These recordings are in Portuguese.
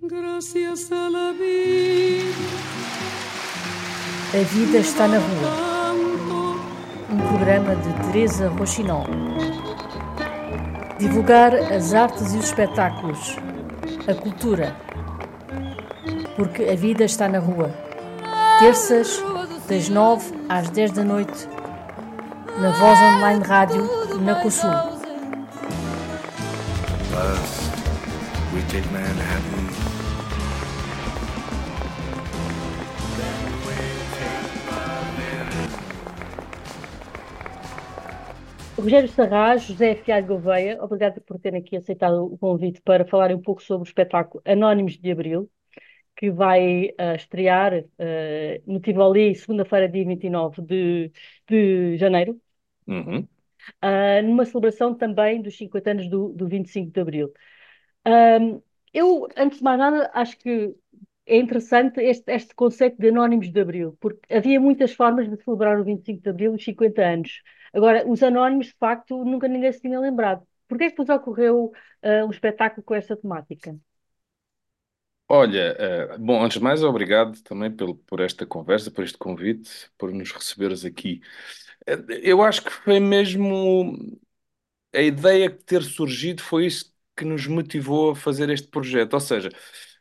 Gracias a la vida. A vida está na rua. Um programa de Teresa Rochinol. Divulgar as artes e os espetáculos, a cultura. Porque a vida está na rua. Terças, das 9 às 10 da noite, na Voz Online Rádio, na COSUL. we take Manhattan. Rogério Sarraz, José Fialho Gouveia, obrigado por terem aqui aceitado o convite para falarem um pouco sobre o espetáculo Anónimos de Abril, que vai uh, estrear uh, no Tivoli, segunda-feira, dia 29 de, de janeiro, uhum. uh, numa celebração também dos 50 anos do, do 25 de Abril. eu, antes de mais nada, acho que é interessante este, este conceito de Anónimos de Abril, porque havia muitas formas de celebrar o 25 de Abril, os 50 anos. Agora, os Anónimos, de facto, nunca ninguém se tinha lembrado. Porquê é que vos ocorreu uh, um espetáculo com esta temática? Olha, uh, bom, antes de mais, obrigado também pelo, por esta conversa, por este convite, por nos receberes aqui. Uh, eu acho que foi mesmo a ideia que ter surgido foi isso que nos motivou a fazer este projeto. Ou seja,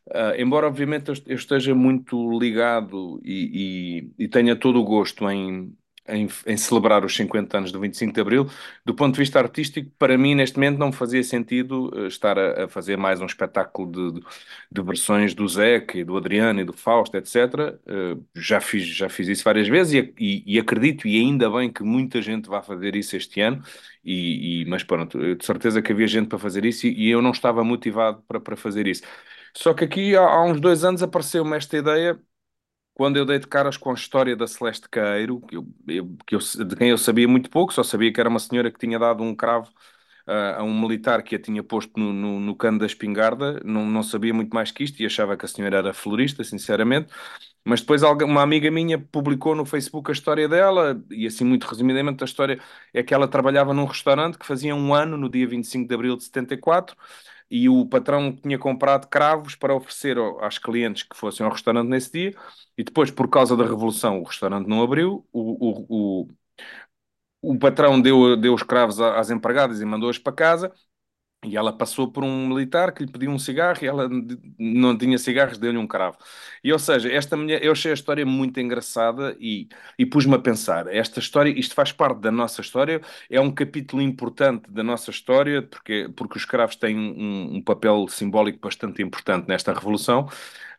Uh, embora obviamente eu esteja muito ligado e, e, e, tenha todo o gosto em, em, em, celebrar os 50 anos do 25 de Abril, do ponto de vista artístico, para mim neste momento não fazia sentido uh, estar a, a, fazer mais um espetáculo de, de, versões do Zeca e do Adriano e do Fausto, etc. Uh, já, fiz, já fiz isso várias vezes e, e, e, acredito, e ainda bem que muita gente vai fazer isso este ano, e, mas pronto, de certeza que havia gente para fazer isso e, eu não estava motivado para, para fazer isso. Só que aqui há, há uns dois anos apareceu-me esta ideia quando eu dei de caras com a história da Celeste Caeiro, que eu, eu, que eu, de quem eu sabia muito pouco, só sabia que era uma senhora que tinha dado um cravo uh, a um militar que a tinha posto no, no, no cano da espingarda, não, não sabia muito mais que isto e achava que a senhora era florista, sinceramente. Mas depois uma amiga minha publicou no Facebook a história dela, e assim muito resumidamente a história é que ela trabalhava num restaurante que fazia um ano, no dia 25 de abril de 74, e o patrão tinha comprado cravos para oferecer às clientes que fossem ao restaurante nesse dia, e depois, por causa da Revolução, o restaurante não abriu, o, o, o, o patrão deu, deu os cravos às empregadas e mandou-as para casa, e ela passou por um militar que lhe pediu um cigarro e ela não tinha cigarros, deu-lhe um cravo. E, ou seja, esta mulher, eu achei a história muito engraçada e, e pus-me a pensar, esta história, isto faz parte da nossa história, é um capítulo importante da nossa história, porque, porque os cravos têm um, um papel simbólico bastante importante nesta revolução.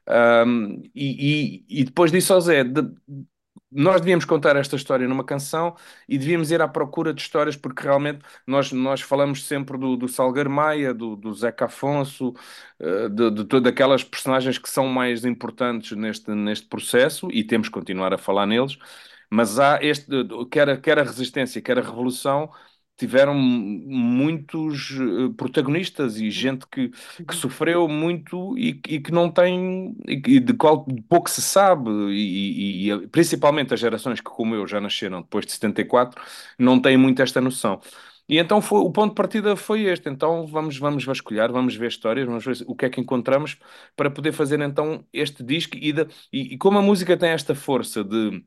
Um, e, e, e, depois disse ao Zé, de, nós devíamos contar esta história numa canção e devíamos ir à procura de histórias, porque realmente nós, nós falamos sempre do, do Salgueiro Maia, do, do Zeca Afonso, uh, de, de todas aquelas personagens que são mais importantes neste, neste processo e temos que continuar a falar neles, mas há este, quer quer a resistência, quer a revolução, tiveram muitos uh, protagonistas e gente que, que sofreu muito e, e que não tem, e de qual pouco se sabe, e, e, principalmente as gerações que, como eu, já nasceram depois de 74, não têm muito esta noção. E então foi, o ponto de partida foi este. Então vamos, vamos vasculhar, vamos ver histórias, vamos ver o que é que encontramos para poder fazer então este disco. E, de, e como a música tem esta força de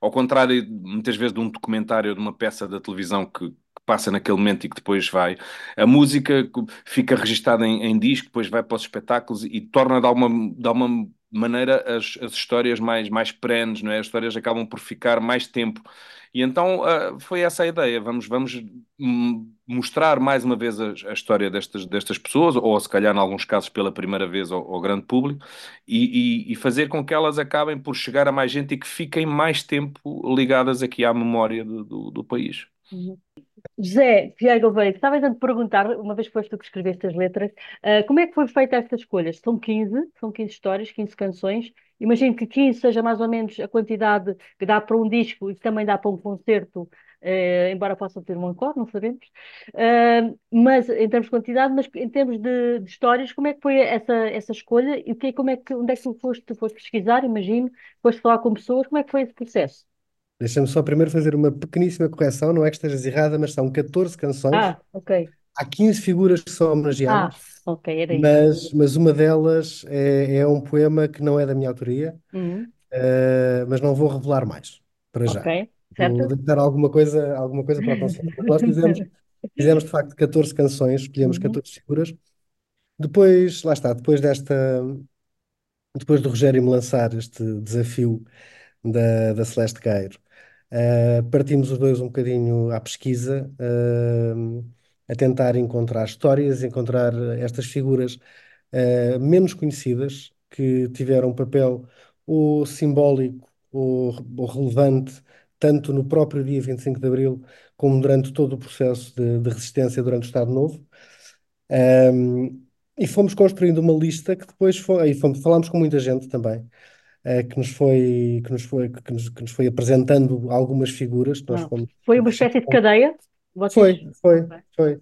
ao contrário, muitas vezes, de um documentário, de uma peça da televisão que passa naquele momento e que depois vai, a música fica registada em, em disco, depois vai para os espetáculos e torna de alguma, de alguma maneira as, as histórias mais, mais perenes, não é? As histórias acabam por ficar mais tempo. E então uh, foi essa a ideia. Vamos, vamos mostrar mais uma vez a, a, história destas, destas pessoas, ou se calhar, em alguns casos, pela primeira vez ao, ao grande público, e, e, e, fazer com que elas acabem por chegar a mais gente e que fiquem mais tempo ligadas aqui à memória do, do, do país. Uhum. José Vieira Gouveia, estava a perguntar, uma vez que foste tu que escreveste as letras, uh, como é que foi feita esta escolha? São 15, são 15 histórias, 15 canções. Imagino que 15 seja mais ou menos a quantidade que dá para um disco e que também dá para um concerto, uh, embora possa ter um encore, não sabemos. Uh, mas em termos de quantidade, mas em termos de, de, histórias, como é que foi essa, essa escolha e que, como é que, onde é que tu foste, foste pesquisar, imagino, foste falar com pessoas, como é que foi esse processo? Deixa-me só primeiro fazer uma pequeníssima correção, não é que estejas errada, mas são 14 canções. Ah, ok. há 15 figuras que são Ah, homenageadas, ok, era isso. mas, mas uma delas é, é um poema que não é da minha autoria, Uhum, eh, mas não vou revelar mais, para ok, já. Vou certo? deixar alguma coisa, alguma coisa para conselho. Nós fizemos, fizemos de facto 14 canções, escolhemos Uhum, 14 figuras. Depois, lá está, depois desta, depois do Rogério me lançar este desafio da, da Celeste Cairo, eh, partimos os dois um bocadinho à pesquisa, eh, a tentar encontrar histórias, encontrar estas figuras eh, menos conhecidas, que tiveram um papel ou simbólico ou, ou relevante, tanto no próprio dia 25 de Abril, como durante todo o processo de, de resistência durante o Estado Novo. Um, e fomos construindo uma lista que depois foi, e fomos, falámos com muita gente também, que nos foi, que nos foi, que nos, que nos foi apresentando algumas figuras que nós Ah, fomos Foi uma espécie de cadeia? Vocês. foi, foi, foi.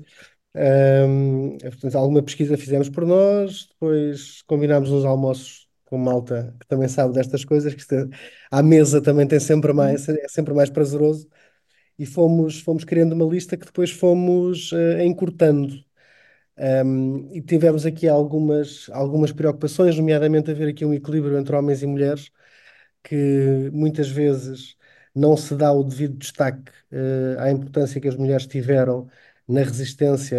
Ahm, portanto, alguma pesquisa fizemos por nós, depois combinámos uns almoços com malta que também sabe destas coisas, que é- à mesa também tem sempre Uhum, mais, é sempre mais prazeroso, e fomos, fomos criando uma lista que depois fomos eh, encurtando. Ahm, e tivemos aqui algumas, algumas preocupações, nomeadamente haver aqui um equilíbrio entre homens e mulheres, que muitas vezes não se dá o devido destaque eh, à importância que as mulheres tiveram na resistência,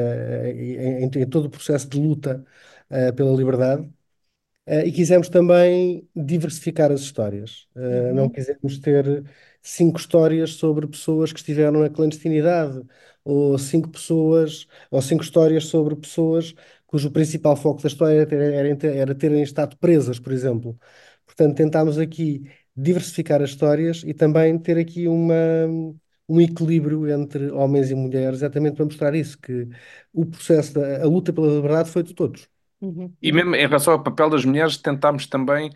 e em, em todo o processo de luta eh, pela liberdade. E quisemos também diversificar as histórias. Eh, não uhum, quisemos ter cinco histórias sobre pessoas que estiveram na clandestinidade, ou cinco pessoas, ou cinco histórias sobre pessoas cujo principal foco da história era, era, era terem estado presas, por exemplo. Portanto, tentámos aqui diversificar as histórias e também ter aqui uma, um equilíbrio entre homens e mulheres, exatamente para mostrar isso, que o processo da a luta pela liberdade foi de todos. uhum, E mesmo em relação ao papel das mulheres, tentámos também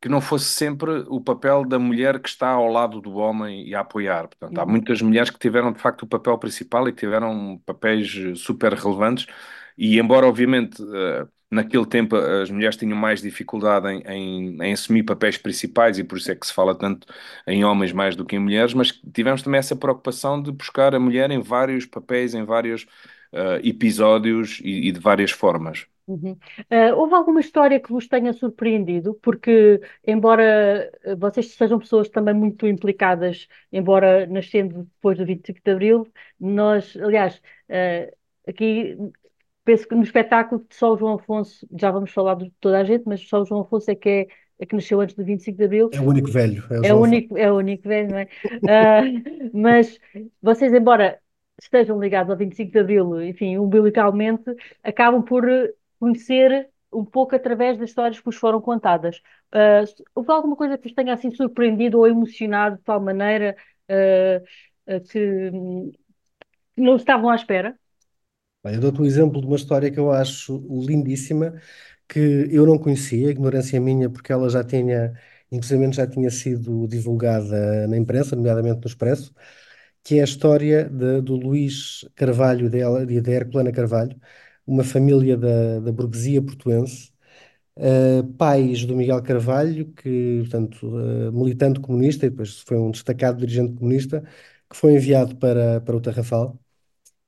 que não fosse sempre o papel da mulher que está ao lado do homem e a apoiar. Portanto, há uhum, muitas mulheres que tiveram de facto o papel principal e tiveram papéis eh, super relevantes. E embora, obviamente, eh, naquele tempo as mulheres tinham mais dificuldade em, em, em assumir papéis principais e por isso é que se fala tanto em homens mais do que em mulheres, mas tivemos também essa preocupação de buscar a mulher em vários papéis, em vários eh, episódios e, e de várias formas. Uhum. Ah, houve alguma história que vos tenha surpreendido? Porque, embora eh, vocês sejam pessoas também muito implicadas, embora nascendo depois do 25 de Abril, nós, aliás, ah, aqui penso que no espetáculo só o João Afonso, já vamos falar de toda a gente, mas só o João Afonso é que é, é que nasceu antes do 25 de Abril. É o único velho, é o É único, é o único velho, não é? Ah, mas vocês, embora estejam ligados ao 25 de Abril, enfim, umbilicalmente, acabam por conhecer um pouco através das histórias que vos foram contadas. Ah, houve alguma coisa que vos tenha assim surpreendido ou emocionado de tal maneira ah, que, não estavam à espera? Eu dou-te um exemplo de uma história que eu acho lindíssima, que eu não conhecia, ignorância minha, porque ela já tinha, inclusive já tinha sido divulgada na imprensa, nomeadamente no Expresso, que é a história de- do Luís Carvalho e da Herculana Carvalho, uma família da, da burguesia portuense, eh, pais do Miguel Carvalho, que, portanto, eh, militante comunista, e depois foi um destacado dirigente comunista, que foi enviado para, para o Tarrafal.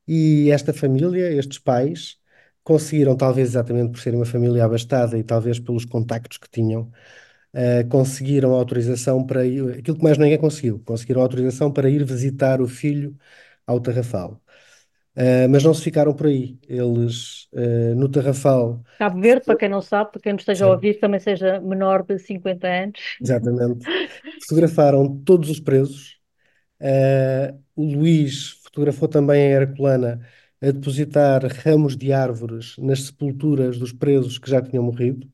E esta família, estes pais, conseguiram, talvez exatamente por serem uma família abastada e talvez pelos contactos que tinham, eh, conseguiram autorização para ir, aquilo que mais ninguém conseguiu, conseguiram autorização para ir visitar o filho ao Tarrafal. Eh, mas não se ficaram por aí. Eles, eh, no Tarrafal, Cabo Verde, para quem não sabe, para quem nos esteja a ouvir, também seja menor de 50 anos. exatamente, fotografaram todos os presos. Eh, o Luís fotografou também a Herculana a depositar ramos de árvores nas sepulturas dos presos que já tinham morrido.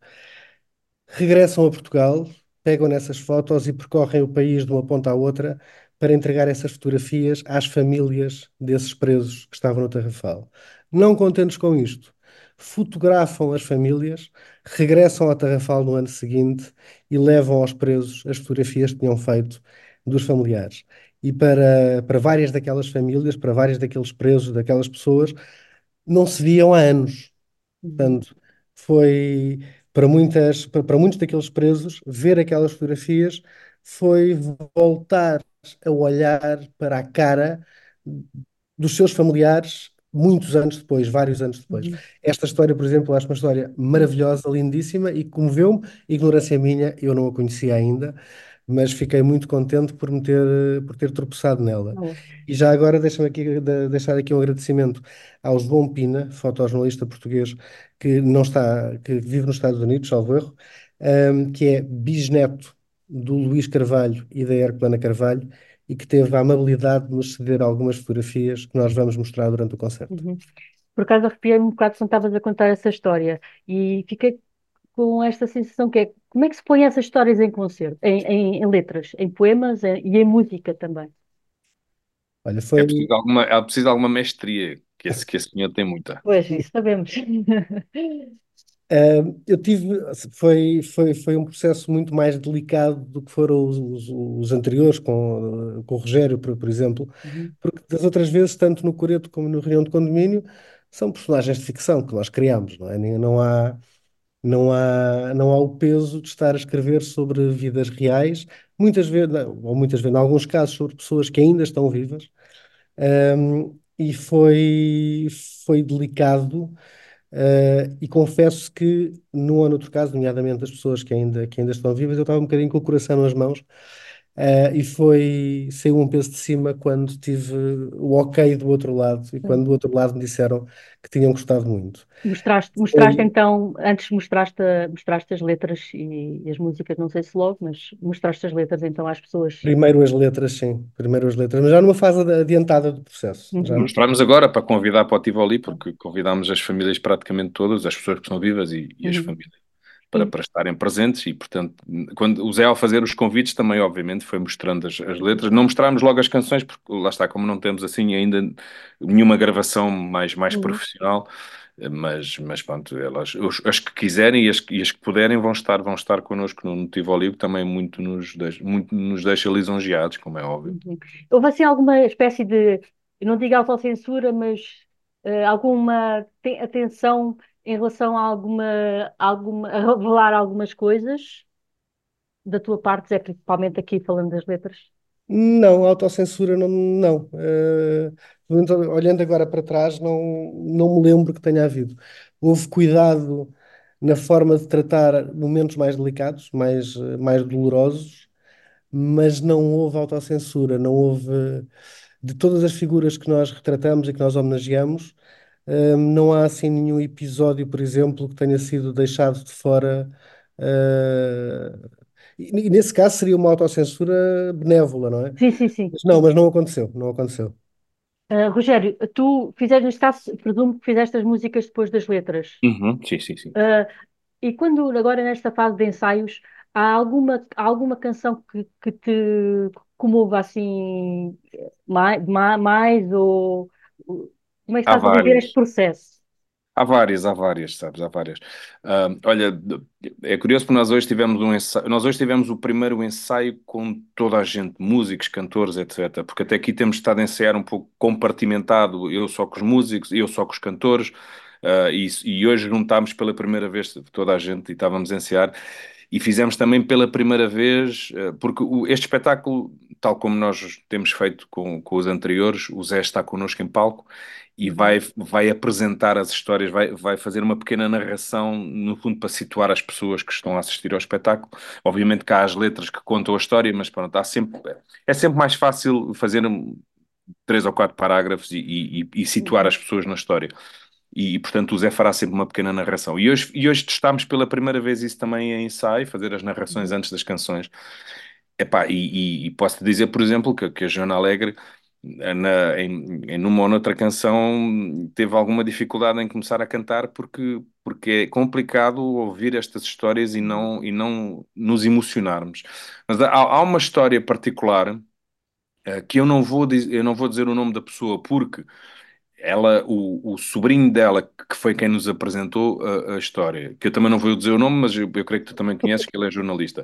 Regressam a Portugal, pegam nessas fotos e percorrem o país de uma ponta à outra para entregar essas fotografias às famílias desses presos que estavam no Tarrafal. Não contentes com isto, fotografam as famílias, regressam ao Tarrafal no ano seguinte e levam aos presos as fotografias que tinham feito dos familiares. E para, para várias daquelas famílias, para vários daqueles presos, daquelas pessoas, não se viam há anos. Uhum. Portanto, foi para muitas, para, para muitos daqueles presos, ver aquelas fotografias foi voltar a olhar para a cara dos seus familiares muitos anos depois, vários anos depois. Uhum. Esta história, por exemplo, eu acho uma história maravilhosa, lindíssima e comoveu-me. Ignorância minha, eu não a conhecia ainda, mas fiquei muito contente por me ter, por ter tropeçado nela. E já agora deixa-me aqui de- deixar aqui um agradecimento ao João Pina, fotojornalista português que não está, que vive nos Estados Unidos, salvo erro, ahm, que é bisneto do Luís Carvalho e da Herculana Carvalho e que teve a amabilidade de nos ceder algumas fotografias que nós vamos mostrar durante o concerto. uhum. Por acaso arrepiei-me um bocado quando estavas a contar essa história e fiquei com esta sensação que é como é que se põe essas histórias em concerto, em, em- em letras, em poemas em- e em música também. Olha, É foi, preciso alguma, é preciso alguma mestria, que esse, que esse senhor tem muita. Pois, isso sabemos. ah, eu tive, foi, foi, foi um processo muito mais delicado do que foram os, os- os anteriores com, com o Rogério, por, por exemplo, Uhum, porque das outras vezes, tanto no Coreto como no Reunião de Condomínio, são personagens de ficção que nós criamos, não é? Não há, não há, não há o peso de estar a escrever sobre vidas reais, muitas vezes, ou muitas vezes, em alguns casos, sobre pessoas que ainda estão vivas. Um, e foi, foi delicado, uh, e confesso que, num ou noutro caso, nomeadamente as pessoas que ainda, que ainda estão vivas, eu estava um bocadinho com o coração nas mãos, uh, e foi, saiu um peso de cima quando tive o ok do outro lado, e quando do outro lado me disseram que tinham gostado muito. Mostraste, mostraste então, antes mostraste, mostraste as letras e, e as músicas, não sei se logo, mas mostraste as letras então às pessoas. Primeiro as letras, sim, primeiro as letras, mas já numa fase adiantada do processo. Uhum. Já, Mostramos agora para convidar para o Tivoli, porque convidámos as famílias praticamente todas, as pessoas que são vivas e, e as Uhum. famílias, para, para estarem presentes. E, portanto, quando o Zé, ao fazer os convites, também, obviamente, foi mostrando as, as letras. Não mostrámos logo as canções, porque lá está, como não temos assim ainda nenhuma gravação mais, mais Uhum. profissional. Mas, mas pronto, elas, os- as que quiserem e as, e as que puderem vão estar, vão estar connosco no, Tivoli, que também muito nos, deixa, muito nos deixa lisonjeados, como é óbvio. Uhum. Houve assim alguma espécie de, não digo autocensura, mas eh, alguma te- atenção em relação a alguma, alguma, a revelar algumas coisas da tua parte, Zé, principalmente aqui falando das letras? Não, autocensura não, não. Então, olhando agora para trás, não, não me lembro que tenha havido. Houve cuidado na forma de tratar momentos mais delicados, mais, mais dolorosos, mas não houve autocensura, não houve, de todas as figuras que nós retratamos e que nós homenageamos, eh, não há assim nenhum episódio, por exemplo, que tenha sido deixado de fora. eh, e, e nesse caso seria uma autocensura benévola, não é? Sim, sim, sim. Mas não, mas não aconteceu, não aconteceu. Ah, Rogério, tu fizeste, neste caso, presumo que fizeste as músicas depois das letras. Uhum, sim, sim, sim. Ah, e quando, agora nesta fase de ensaios, há alguma, há alguma canção que, que te comova assim mais, mais ou como é que estás a viver este processo? Há várias, há várias, sabes, há várias. Ah, olha, é curioso porque nós hoje tivemos um ensaio, nós hoje tivemos o primeiro ensaio com toda a gente, músicos, cantores, etc. Porque até aqui temos estado a ensaiar um pouco compartimentado, eu só com os músicos, eu só com os cantores, ah, e, e hoje juntámos pela primeira vez toda a gente e estávamos a ensaiar. E fizemos também pela primeira vez, eh, porque o- este espetáculo, tal como nós temos feito com, com os anteriores, o Zé está connosco em palco e vai, vai apresentar as histórias, vai, vai fazer uma pequena narração, no fundo, para situar as pessoas que estão a assistir ao espetáculo. Obviamente que há as letras que contam a história, mas pronto, há sempre, é sempre mais fácil fazer três ou quatro parágrafos e, e- e situar as pessoas na história. E, portanto, o Zé fará sempre uma pequena narração. E hoje, e hoje testámos pela primeira vez isso também em ensaio, fazer as narrações antes das canções. Epá, e, e, e posso-te dizer, por exemplo, que, que a Joana Alegre, na, em, em numa ou noutra canção, teve alguma dificuldade em começar a cantar porque, porque é complicado ouvir estas histórias e não, e não nos emocionarmos. Mas há, há uma história particular eh, que eu não vou, eu não vou dizer o nome da pessoa porque ela, o, o sobrinho dela, que foi quem nos apresentou a, a história, que eu também não vou dizer o nome, mas eu, eu creio que tu também conheces, que ele é jornalista.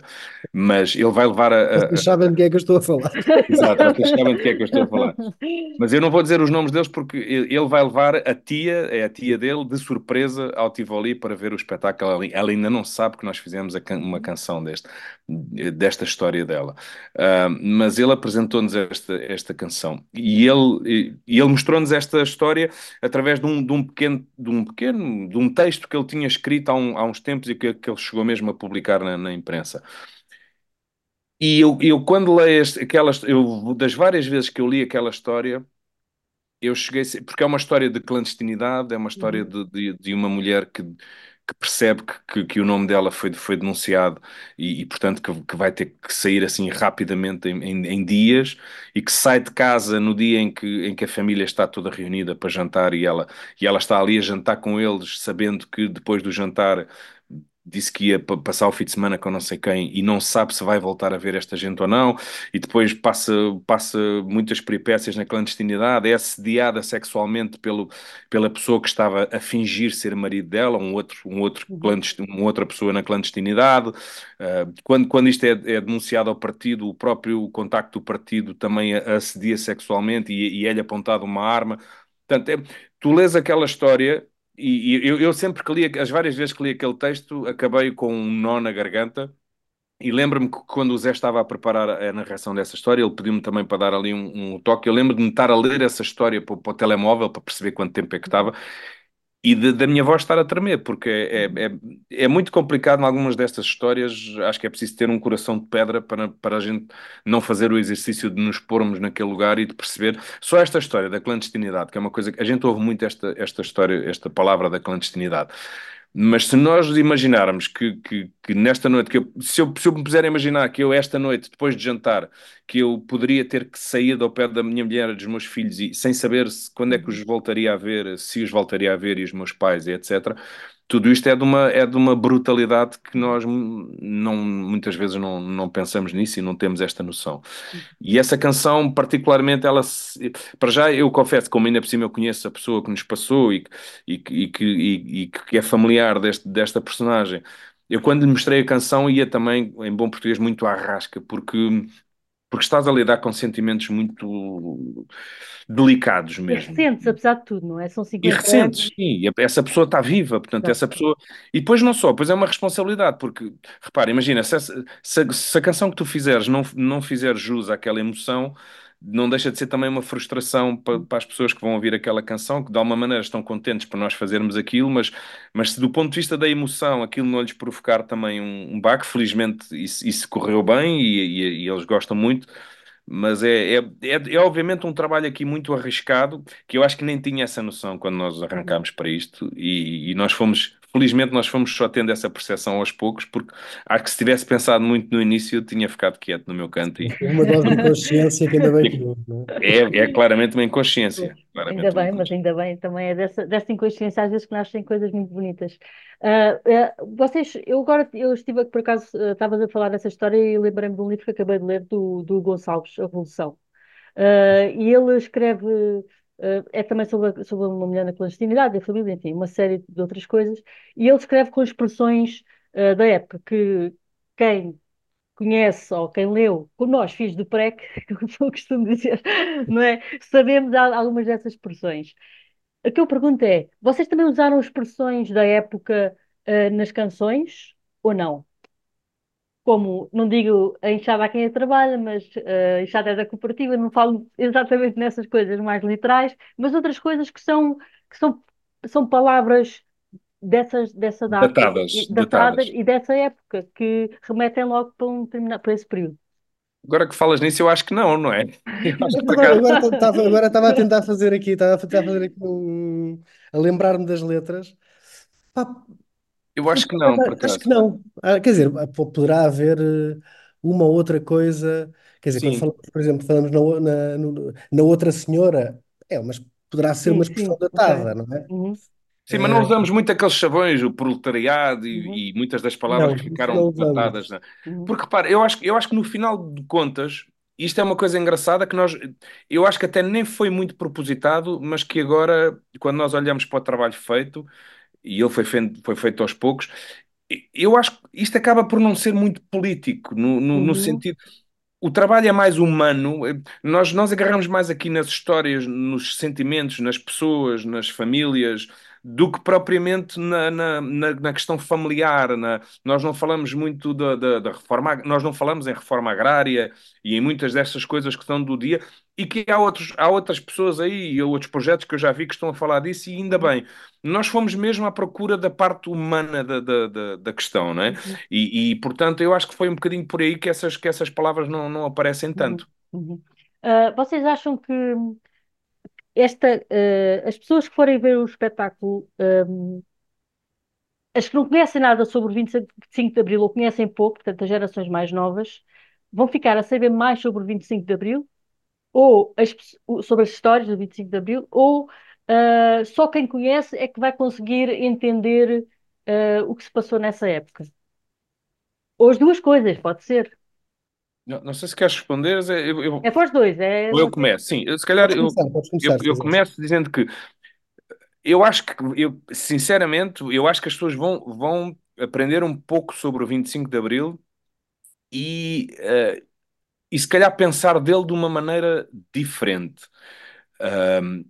Mas ele vai levar a. a- Vocês sabem de que é que eu estou a falar. Exato, vocês sabem de que é que eu estou a falar. Mas eu não vou dizer os nomes deles porque ele vai levar a tia, é a tia dele, de surpresa ao Tivoli para ver o espetáculo. Ela, ela ainda não sabe que nós fizemos can- uma canção deste, desta história dela. Ah, mas ele apresentou-nos esta, esta canção e ele, e ele mostrou-nos esta história história através de um, de um pequeno, de um pequeno, de um texto que ele tinha escrito há, um, há uns tempos e que, que ele chegou mesmo a publicar na, na imprensa. E eu, eu quando leio este, aquelas, eu, das várias vezes que eu li aquela história, eu cheguei, porque é uma história de clandestinidade, é uma história Uhum. de, de, de uma mulher que, que percebe que, que, que o nome dela foi, foi denunciado e, e, portanto, que, que vai ter que sair assim rapidamente em, em, em dias e que sai de casa no dia em que, em que a família está toda reunida para jantar e ela, e ela está ali a jantar com eles, sabendo que depois do jantar disse que ia pa- passar o fim de semana com não sei quem e não sabe se vai voltar a ver esta gente ou não, e depois passa, passa muitas peripécias na clandestinidade, é assediada sexualmente pelo, pela pessoa que estava a fingir ser marido dela, um outro, um outro Uhum. uma outra pessoa na clandestinidade. Uh, quando, quando isto é, é denunciado ao partido, o próprio contacto do partido também a assedia sexualmente e, e é-lhe apontado uma arma. Portanto, é, tu lês aquela história e, e eu, eu sempre que li, as várias vezes que li aquele texto, acabei com um nó na garganta. E lembro-me que quando o Zé estava a preparar a narração dessa história, ele pediu-me também para dar ali um, um toque. Eu lembro de me estar a ler essa história para, para o telemóvel, para perceber quanto tempo é que estava, e de- da minha voz estar a tremer, porque é, é, é, é muito complicado em algumas destas histórias. Acho que é preciso ter um coração de pedra para, para a gente não fazer o exercício de nos pormos naquele lugar e de perceber. Só esta história da clandestinidade, que é uma coisa que a gente ouve muito esta, esta história, esta palavra da clandestinidade. Mas se nós imaginarmos que, que, que nesta noite, que eu, se, eu, se eu me puser a imaginar que eu esta noite, depois de jantar, que eu poderia ter que sair ao pé da minha mulher, dos meus filhos, e sem saber se, quando é que os voltaria a ver, se os voltaria a ver, e os meus pais, e etc. Tudo isto é de uma, é de uma brutalidade que nós não, muitas vezes não, não pensamos nisso e não temos esta noção. E essa canção, particularmente, ela se- para já eu confesso, como ainda por cima eu conheço a pessoa que nos passou e, e, e, que e- e que é familiar deste, desta personagem, eu quando lhe mostrei a canção ia também, em bom português, muito à rasca, porque, porque estás a lidar com sentimentos muito delicados E mesmo. recentes, apesar de tudo, não é? São E 50 recentes, anos. sim, e essa pessoa está viva, portanto, Exato. essa pessoa. E depois não só, depois é uma responsabilidade, porque, repara, imagina, se, essa- se a se a canção que tu fizeres não, não fizer jus àquela emoção, não deixa de ser também uma frustração para, para as pessoas que vão ouvir aquela canção, que de alguma maneira estão contentes por nós fazermos aquilo, mas, mas se do ponto de vista da emoção aquilo não lhes provocar também um, um baque, felizmente isso, isso correu bem e, e- e eles gostam muito. Mas é, é, é, é obviamente um trabalho aqui muito arriscado, que eu acho que nem tinha essa noção quando nós Uhum. arrancámos para isto, e, e nós fomos, felizmente, nós fomos só tendo essa percepção aos poucos, porque acho que se tivesse pensado muito no início, eu tinha ficado quieto no meu canto. E uma dose de inconsciência que ainda bem que não é? é, é claramente uma inconsciência. Ainda Claramente uma bem, mas ainda bem, também é dessa, dessa inconsciência às vezes que nascem coisas muito bonitas. Ah, ah, vocês, eu agora, eu estive, por acaso, ah, estavas a falar dessa história e lembrei-me de um livro que acabei de ler do, do Gonçalves, A Revolução. Ah, e ele escreve, é também sobre, sobre uma mulher na clandestinidade, a família, enfim, uma série de outras coisas, e ele escreve com expressões, ah, da época que quem conhece ou quem leu, como nós, filhos do PREC, como costumo dizer, não é? Sabemos al- algumas dessas expressões. O que eu pergunto é: vocês também usaram expressões da época, ah, nas canções ou não? Como, não digo a enxada a quem a trabalha, mas a enxada é da cooperativa, não falo exatamente nessas coisas mais literais, mas outras coisas que são, que são, são palavras dessas, dessa data, e- Datadas, datadas datadas. e dessa época, que remetem logo para, um determinado, para esse período. Agora que falas nisso, eu acho que não, não é? Eu acho que por Agora acaso. agora estava agora estava a tentar fazer aqui, estava a tentar fazer aqui um, a lembrar-me das letras. Pá, Eu acho que não, por acho que não. Ah, quer dizer, po- poderá haver eh, uma ou outra coisa. Quer dizer, quando Sim, falamos, por exemplo, falamos na, o- na, no- na outra senhora, é, mas poderá ser uma Sim, expressão sim, ok. datada, não é? Uhum, Sim, mas não Eh, usamos muito aqueles chavões, o proletariado uhum, e, e muitas das palavras não, que isso ficaram não datadas. usamos. né? uhum, Porque, repara, eu acho, eu acho que no final de contas, isto é uma coisa engraçada que nós, eu acho que até nem foi muito propositado, mas que agora, quando nós olhamos para o trabalho feito, e ele foi feito, foi feito aos poucos, eu acho que isto acaba por não ser muito político, no, no, no uhum, sentido o trabalho é mais humano. Nós, nós agarramos mais aqui nas histórias, nos sentimentos, nas pessoas, nas famílias, do que propriamente na, na, na, na questão familiar. Na, nós não falamos muito da, da, da, reforma, nós não falamos em reforma agrária e em muitas dessas coisas que estão do dia, e que há, outros, há outras pessoas aí e outros projetos que eu já vi que estão a falar disso, e ainda bem. Nós fomos mesmo à procura da parte humana da, da, da, da questão, não é? Uhum. E, e, portanto, eu acho que foi um bocadinho por aí que essas, que essas palavras não, não aparecem uhum. tanto. Uhum. Uh, vocês acham que esta, uh, as pessoas que forem ver o espetáculo, um, as que não conhecem nada sobre o 25 de Abril ou conhecem pouco, portanto, as gerações mais novas, vão ficar a saber mais sobre o 25 de Abril, ou as, sobre as histórias do 25 de Abril, ou uh, só quem conhece é que vai conseguir entender uh, o que se passou nessa época. Ou as duas coisas, pode ser. Não, não sei se queres responder. Eu, eu, é para os dois. É... Ou eu começo, sim. Se calhar eu, começar, eu, eu começo dizendo que eu acho que, eu, sinceramente, eu acho que as pessoas vão, vão aprender um pouco sobre o 25 de Abril e, uh, e se calhar pensar dele de uma maneira diferente. Um,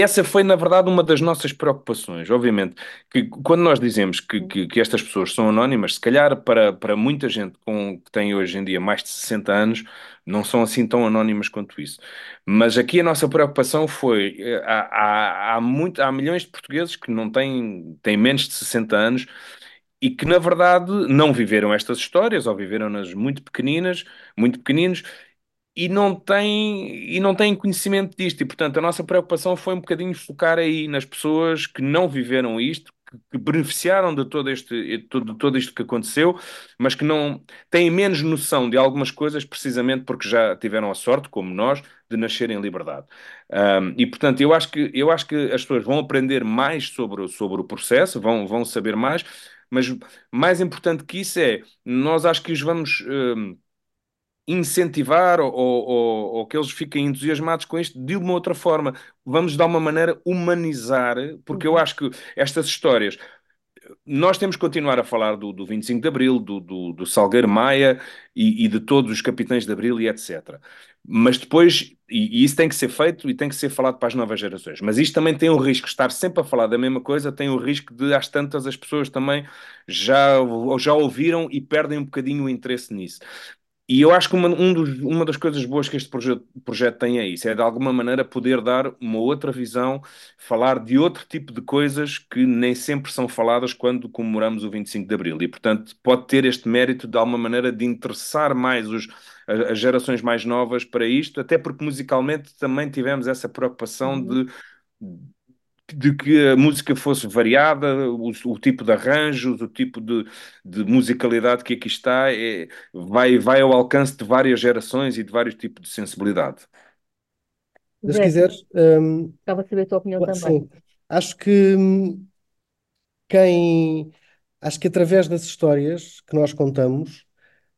essa foi, na verdade, uma das nossas preocupações. Obviamente, que quando nós dizemos que, que, que, estas pessoas são anónimas, se calhar para, para muita gente com, que tem hoje em dia mais de 60 anos, não são assim tão anónimas quanto isso. Mas aqui a nossa preocupação foi: eh, há, há, há, muito, há milhões de portugueses que não têm, têm menos de 60 anos e que, na verdade, não viveram estas histórias ou viveram-nas muito pequeninas, muito pequeninos e não têm, e não têm conhecimento disto. E, portanto, a nossa preocupação foi um bocadinho focar aí nas pessoas que não viveram isto, que, beneficiaram de todo, este, de todo isto que aconteceu, mas que não têm menos noção de algumas coisas, precisamente porque já tiveram a sorte, como nós, de nascer em liberdade. Um, e, portanto, eu acho, que, eu acho que as pessoas vão aprender mais sobre, sobre o processo, vão, vão saber mais, mas mais importante que isso é, nós acho que os vamos... Um, incentivar ou, ou, ou, que eles fiquem entusiasmados com isto de uma outra forma. Vamos de alguma maneira humanizar, porque eu uhum. acho que estas histórias. Nós temos que continuar a falar do, do 25 de Abril, do, do, do Salgueiro Maia e, e, de todos os capitães de Abril e etc. Mas depois, e, e, isso tem que ser feito e tem que ser falado para as novas gerações. Mas isto também tem o risco, estar sempre a falar da mesma coisa, tem o risco de, às tantas, as pessoas também já, já ouviram e perdem um bocadinho o interesse nisso. E eu acho que uma, um dos, uma das coisas boas que este projeto, projeto tem é isso, é de alguma maneira poder dar uma outra visão, falar de outro tipo de coisas que nem sempre são faladas quando comemoramos o 25 de Abril. E, portanto, pode ter este mérito de alguma maneira de interessar mais os, as gerações mais novas para isto, até porque musicalmente também tivemos essa preocupação uhum. de de que a música fosse variada, o, o tipo de arranjos, o tipo de, de musicalidade que aqui está, é, vai, vai ao alcance de várias gerações e de vários tipos de sensibilidade. Se quiseres. Um, Estava a saber a tua opinião também. Sim. Acho que hum, quem. Acho que através das histórias que nós contamos,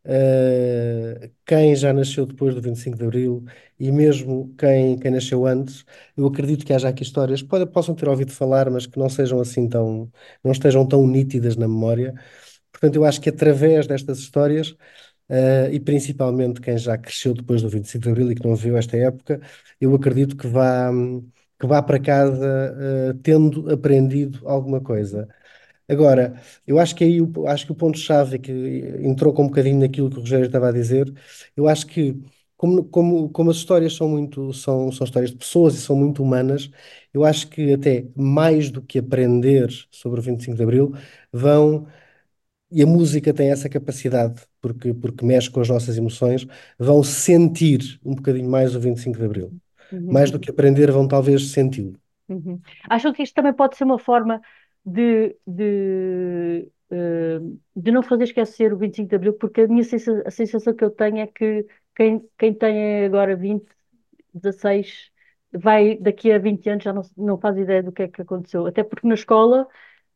Uh, quem já nasceu depois do 25 de Abril e mesmo quem, quem nasceu antes, eu acredito que haja aqui histórias que pode, possam ter ouvido falar, mas que não sejam assim tão, não estejam tão nítidas na memória. Portanto, eu acho que através destas histórias, uh, e principalmente quem já cresceu depois do 25 de Abril e que não viu esta época, eu acredito que vá, que vá para casa uh, tendo aprendido alguma coisa. Agora, eu acho que aí o, acho que o ponto-chave que entrou com um bocadinho naquilo que o Rogério estava a dizer, eu acho que como, como, como as histórias são muito são, são histórias de pessoas e são muito humanas, eu acho que até mais do que aprender sobre o 25 de Abril, vão e a música tem essa capacidade, porque, porque mexe com as nossas emoções, vão sentir um bocadinho mais o 25 de Abril. Uhum. Mais do que aprender, vão talvez senti-lo. Uhum. Acham que isto também pode ser uma forma de, de, uh, de não fazer esquecer o 25 de Abril, porque a minha sensação, a sensação que eu tenho é que quem, quem tem agora 20, 16, vai daqui a 20 anos já não, não faz ideia do que é que aconteceu. Até porque na escola,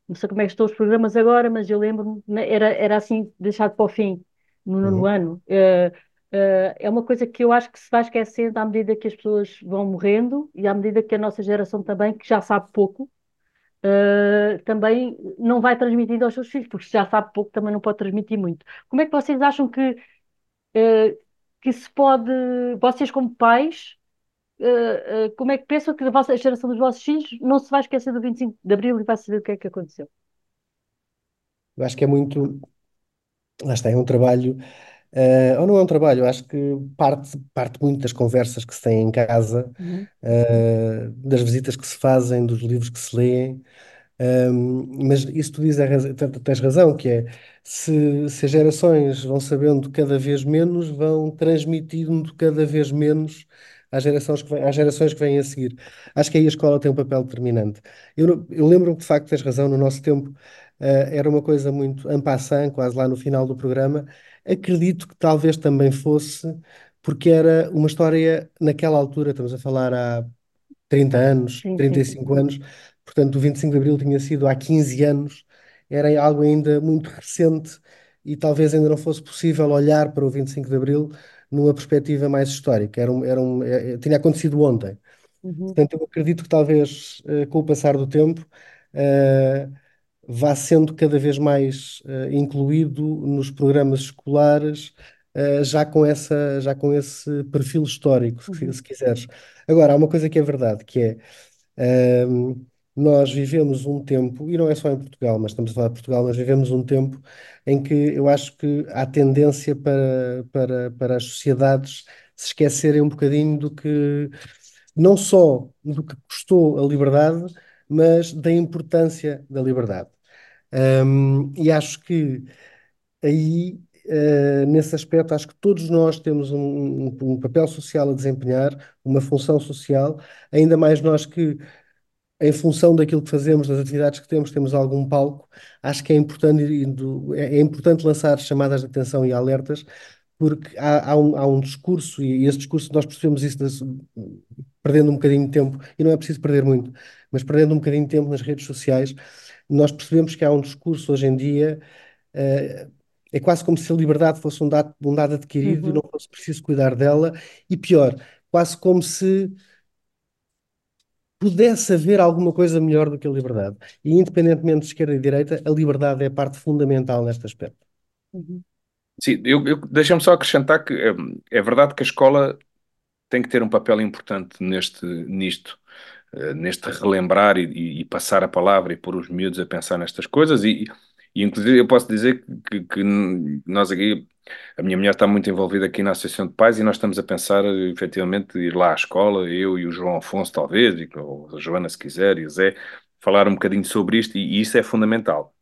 não sei como é que estão os programas agora, mas eu lembro-me, né, era, era assim, deixado para o fim, no nono uhum. ano. Uh, Uh, é uma coisa que eu acho que se vai esquecendo à medida que as pessoas vão morrendo e à medida que a nossa geração também, que já sabe pouco, uh, também não vai transmitindo aos seus filhos, porque já sabe pouco, também não pode transmitir muito. Como é que vocês acham que, uh, que se pode, vocês como pais, uh, como é que pensam que a, vossa, a geração dos vossos filhos não se vai esquecer do 25 de Abril e vai saber o que é que aconteceu? Eu acho que é muito. Lá está, é um trabalho. Uh, ou não é um trabalho, acho que parte, parte muito das conversas que se têm em casa, Uhum, uh, das visitas que se fazem, dos livros que se leem. Um, mas isso tu dizes, é raz- tens razão, que é se, se as gerações vão sabendo cada vez menos, vão transmitindo cada vez menos às gerações que, vêm- às gerações que vêm a seguir. Acho que aí a escola tem um papel determinante. Eu, eu lembro-me que de facto tens razão, no nosso tempo eh, era uma coisa muito en passant, quase lá no final do programa. Acredito que talvez também fosse porque era uma história naquela altura, estamos a falar há 30 anos, Sim, sim. e cinco anos, portanto, o 25 de Abril tinha sido há 15 anos, era algo ainda muito recente e talvez ainda não fosse possível olhar para o 25 de Abril numa perspectiva mais histórica. Era um, era um, é- é- tinha acontecido ontem. Uhum, Portanto, eu acredito que talvez eh, com o passar do tempo eh, vá sendo cada vez mais eh, incluído nos programas escolares, eh, já com essa, já com esse perfil histórico, se, uhum, se quiseres. Agora, há uma coisa que é verdade, que é Ahm, nós vivemos um tempo, e não é só em Portugal, mas estamos a falar de Portugal, nós vivemos um tempo em que eu acho que há tendência para, para, para as sociedades se esquecerem um bocadinho do que, não só do que custou a liberdade, mas da importância da liberdade. Ahm, e acho que aí, eh, nesse aspecto, acho que todos nós temos um, um um papel social a desempenhar, uma função social, ainda mais nós que em função daquilo que fazemos, das atividades que temos, temos algum palco, acho que é importante, é é importante lançar chamadas de atenção e alertas, porque há, há um, há um discurso, e esse discurso nós percebemos isso das- perdendo um bocadinho de tempo, e não é preciso perder muito, mas perdendo um bocadinho de tempo nas redes sociais, nós percebemos que há um discurso hoje em dia, eh, é quase como se a liberdade fosse um dado, um dado adquirido e uhum, não fosse preciso cuidar dela, e pior, quase como se pudesse haver alguma coisa melhor do que a liberdade. E independentemente de esquerda e direita, a liberdade é parte fundamental neste aspecto. uhum, Sim, eu, eu- deixa-me só acrescentar que é, é verdade que a escola tem que ter um papel importante neste, nisto, eh, neste relembrar e, e- passar a palavra e pôr os miúdos a pensar nestas coisas. E, e inclusive eu posso dizer que, que nós aqui, a minha mulher está muito envolvida aqui na Associação de Pais e nós estamos a pensar efetivamente ir lá à escola, eu e o João Afonso talvez, e, ou a Joana se quiser, e o Zé, falar um bocadinho sobre isto e, e isso é fundamental.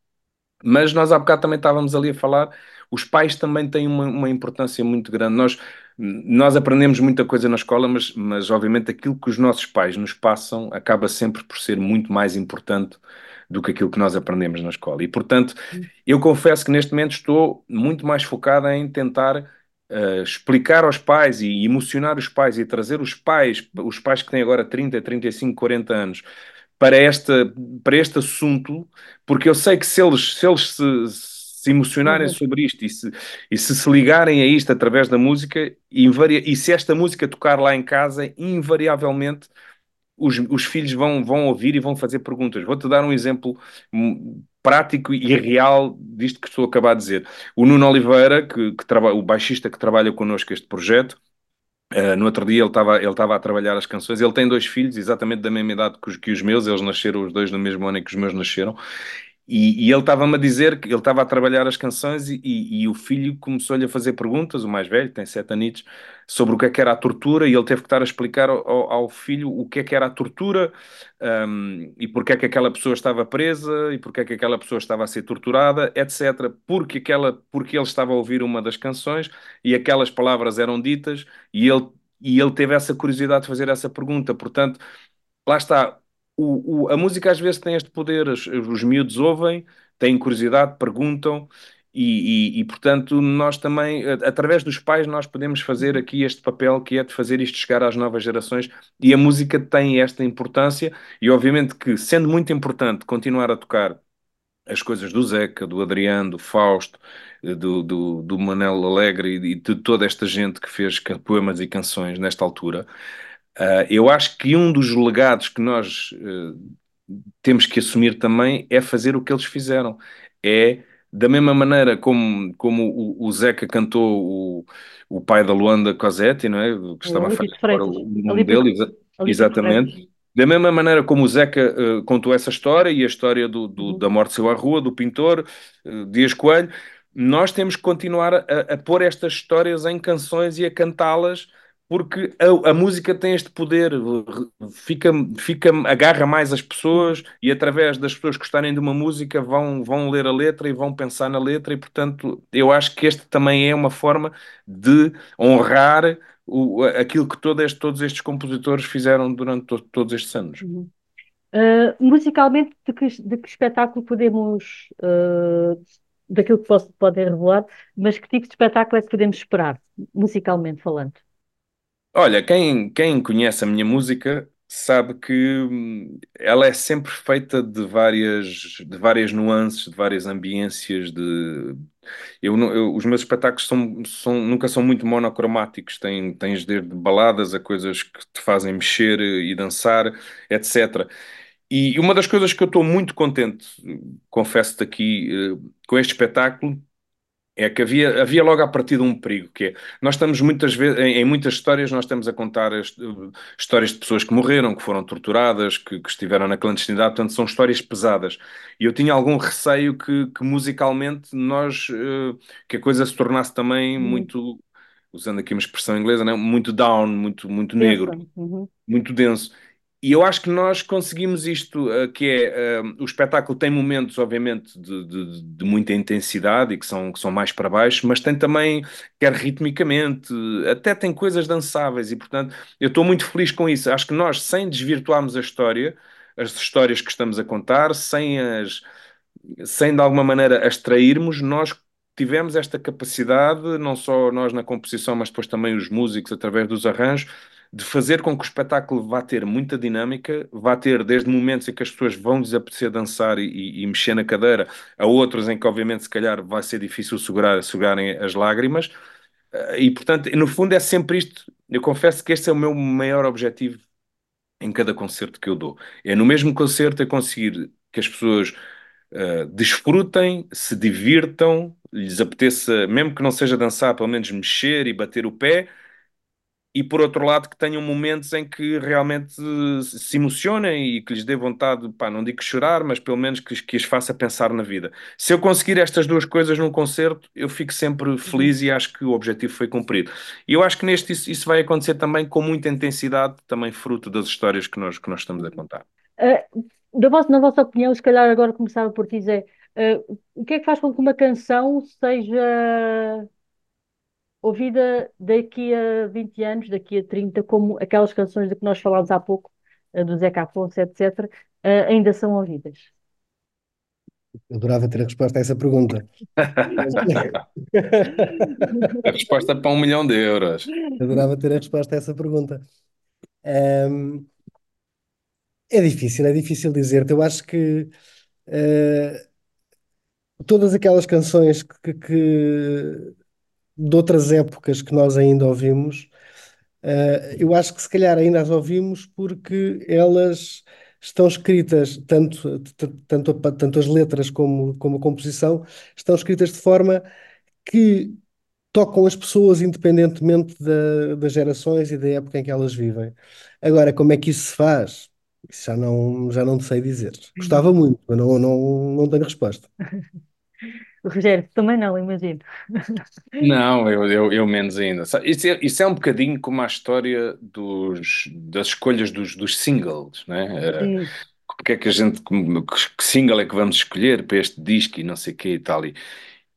Mas nós há bocado também estávamos ali a falar, os pais também têm uma, uma importância muito grande. Nós, nós aprendemos muita coisa na escola, mas, mas obviamente aquilo que os nossos pais nos passam acaba sempre por ser muito mais importante do que aquilo que nós aprendemos na escola. E portanto, eu confesso que neste momento estou muito mais focado em tentar eh, explicar aos pais e emocionar os pais e trazer os pais, os pais que têm agora 30, 35, 40 anos para, esta, para este assunto, porque eu sei que se eles se, eles se, se emocionarem uhum, sobre isto e se, e se se ligarem a isto através da música, invaria, e se esta música tocar lá em casa, invariavelmente os, os filhos vão, vão ouvir e vão fazer perguntas. Vou-te dar um exemplo hum, prático e real disto que estou a acabar de dizer. O Nuno Oliveira, que, que trabalha, o baixista que trabalha connosco este projeto, Uh, no outro dia ele estava ele estava a trabalhar as canções. Ele tem dois filhos, exatamente da mesma idade que os, que os meus. Eles nasceram os dois no mesmo ano em que os meus nasceram. E, e ele estava-me a dizer que ele estava a trabalhar as canções e, e- e o filho começou-lhe a fazer perguntas, o mais velho, tem sete anitos, sobre o que é que era a tortura, e ele teve que estar a explicar ao, ao- filho o que é que era a tortura, um, e porque é que aquela pessoa estava presa, e porque é que aquela pessoa estava a ser torturada, etc. Porque, aquela, porque ele estava a ouvir uma das canções e aquelas palavras eram ditas, e ele, e ele teve essa curiosidade de fazer essa pergunta. Portanto, lá está. O, o- a música às vezes tem este poder, os, os miúdos ouvem, têm curiosidade, perguntam, e, e- e, portanto nós também, a- através dos pais, nós podemos fazer uhum, aqui este papel que é de fazer isto chegar às novas gerações, e a música tem esta importância, e obviamente que, sendo muito importante continuar a tocar as coisas do Zeca, do Adriano, do Fausto, eh, do, do, do Manel Alegre e de toda esta gente que fez poemas e canções nesta altura. Uh, eu acho que um dos legados que nós uh, temos que assumir também é fazer o que eles fizeram, é da mesma maneira como, como o, o Zeca cantou o, o pai da Luanda Cosetti, não é? Que estava a Freitas. o nome dele, exatamente. Da mesma maneira como o Zeca eh, contou essa história e a história do, do- Uhum. da morte seu à rua, do pintor eh, Dias Coelho, nós temos que continuar a, a pôr estas histórias em canções e a cantá-las, porque a, a música tem este poder, fica, fica, agarra mais as pessoas e através das pessoas gostarem de uma música vão, vão ler a letra e vão pensar na letra, e portanto eu acho que este também é uma forma de honrar o, aquilo que todo este- todos estes compositores fizeram durante to- todos estes anos. Uhum. Uh, musicalmente, de que, de que espetáculo podemos, uh, daquilo que posso, podem revelar, mas que tipo de espetáculo é que podemos esperar, musicalmente falando? Olha, quem, quem conhece a minha música sabe que hum, ela é sempre feita de várias, de várias nuances, de várias ambiências, de... Eu, eu- os meus espetáculos são, são, nunca são muito monocromáticos, Tem, tens desde baladas a coisas que te fazem mexer e dançar, etc. E uma das coisas que eu estou muito contente, confesso-te aqui, eh, com este espetáculo, é que havia, havia logo à partida um perigo, que é, nós estamos muitas vezes, em, em muitas histórias, nós estamos a contar as- histórias de pessoas que morreram, que foram torturadas, que, que estiveram na clandestinidade, portanto são histórias pesadas. E eu tinha algum receio que, que musicalmente nós, eh, que a coisa se tornasse também Uhum. muito, usando aqui uma expressão inglesa, né? muito down, muito, muito negro. Uhum. muito denso. E eu acho que nós conseguimos isto, eh, que é, eh, o espetáculo tem momentos, obviamente, de, de- de muita intensidade e que são, que são mais para baixo, mas tem também, quer ritmicamente, até tem coisas dançáveis e, portanto, eu estou muito feliz com isso. Acho que nós, sem desvirtuarmos a história, as histórias que estamos a contar, sem as, sem de alguma maneira as trairmos, nós tivemos esta capacidade, não só nós na composição, mas depois também os músicos através dos arranjos, de fazer com que o espetáculo vá ter muita dinâmica, vá ter desde momentos em que as pessoas vão desaparecer dançar e, e mexer na cadeira, a outros em que obviamente se calhar vai ser difícil segurar, segurarem as lágrimas, Eh, e portanto, no fundo é sempre isto, eu confesso que este é o meu maior objetivo em cada concerto que eu dou. É no mesmo concerto eu conseguir que as pessoas uh, desfrutem, se divirtam, lhes apeteça, mesmo que não seja dançar, pelo menos mexer e bater o pé, e por outro lado que tenham momentos em que realmente se emocionem e que lhes dê vontade, pá, não digo chorar, mas pelo menos que, que as faça pensar na vida. Se eu conseguir estas duas coisas num concerto, eu fico sempre feliz e acho que o objetivo foi cumprido. E eu acho que neste isso, isso vai acontecer também com muita intensidade, também fruto das histórias que nós, que nós estamos a contar. Uh, da vossa, na vossa opinião, se calhar agora começava por Zé, uh, o que é que faz com que uma canção seja ouvida daqui a 20 anos, daqui a 30, como aquelas canções de que nós falámos há pouco, do Zeca Afonso, etc., uh, ainda são ouvidas? Eu adorava ter a resposta a essa pergunta. a resposta para um milhão de euros. Eu adorava ter a resposta a essa pergunta. Um, é difícil, é difícil dizer-te. Eu acho que uh, todas aquelas canções que, que, de outras épocas que nós ainda ouvimos, uh, eu acho que se calhar ainda as ouvimos porque elas estão escritas, tanto, tanto, tanto as letras como, como a composição, estão escritas de forma que tocam as pessoas independentemente da, das gerações e da época em que elas vivem. Agora, como é que isso se faz? Isso já não, já não sei dizer. Gostava muito, mas não, não, não tenho resposta. Rogério, também não, imagino. Não, eu, eu, eu menos ainda. Isso é, isso é um bocadinho como a história dos, das escolhas dos, dos singles, né? Sim. Porque é que a gente, que single é que vamos escolher para este disco e não sei o que e tal. E,